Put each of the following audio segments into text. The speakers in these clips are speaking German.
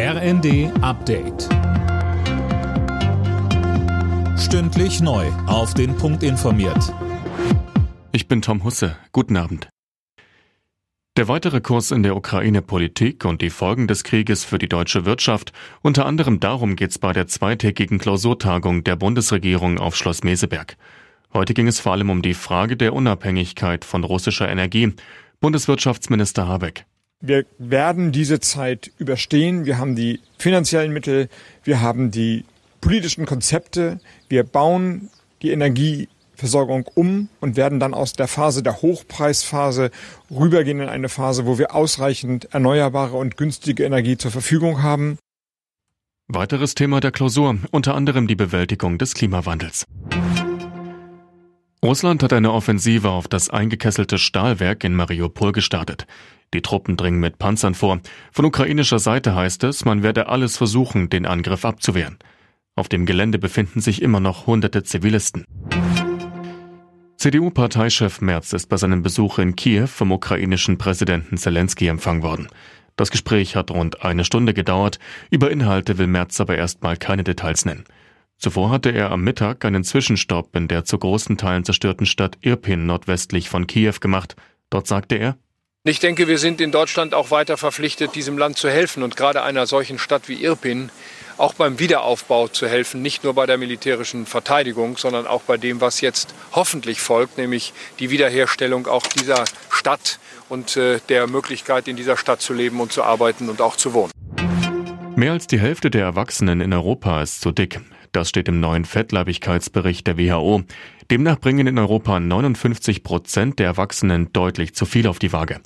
RND Update. Stündlich neu. Auf den Punkt informiert. Ich bin Tom Husse. Guten Abend. Der weitere Kurs in der Ukraine-Politik und die Folgen des Krieges für die deutsche Wirtschaft. Unter anderem darum geht es bei der zweitägigen Klausurtagung der Bundesregierung auf Schloss Meseberg. Heute ging es vor allem um die Frage der Unabhängigkeit von russischer Energie. Bundeswirtschaftsminister Habeck. Wir werden diese Zeit überstehen. Wir haben die finanziellen Mittel, wir haben die politischen Konzepte. Wir bauen die Energieversorgung um und werden dann aus der Phase der Hochpreisphase rübergehen in eine Phase, wo wir ausreichend erneuerbare und günstige Energie zur Verfügung haben. Weiteres Thema der Klausur, unter anderem die Bewältigung des Klimawandels. Russland hat eine Offensive auf das eingekesselte Stahlwerk in Mariupol gestartet. Die Truppen dringen mit Panzern vor. Von ukrainischer Seite heißt es, man werde alles versuchen, den Angriff abzuwehren. Auf dem Gelände befinden sich immer noch hunderte Zivilisten. CDU-Parteichef Merz ist bei seinem Besuch in Kiew vom ukrainischen Präsidenten Zelensky empfangen worden. Das Gespräch hat rund eine Stunde gedauert. Über Inhalte will Merz aber erstmal keine Details nennen. Zuvor hatte er am Mittag einen Zwischenstopp in der zu großen Teilen zerstörten Stadt Irpin nordwestlich von Kiew gemacht. Dort sagte er, ich denke, wir sind in Deutschland auch weiter verpflichtet, diesem Land zu helfen und gerade einer solchen Stadt wie Irpin auch beim Wiederaufbau zu helfen, nicht nur bei der militärischen Verteidigung, sondern auch bei dem, was jetzt hoffentlich folgt, nämlich die Wiederherstellung auch dieser Stadt und äh, der Möglichkeit, in dieser Stadt zu leben und zu arbeiten und auch zu wohnen. Mehr als die Hälfte der Erwachsenen in Europa ist zu dick. Das steht im neuen Fettleibigkeitsbericht der WHO. Demnach bringen in Europa 59 Prozent der Erwachsenen deutlich zu viel auf die Waage.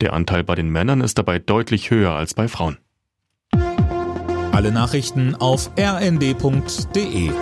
Der Anteil bei den Männern ist dabei deutlich höher als bei Frauen. Alle Nachrichten auf rnd.de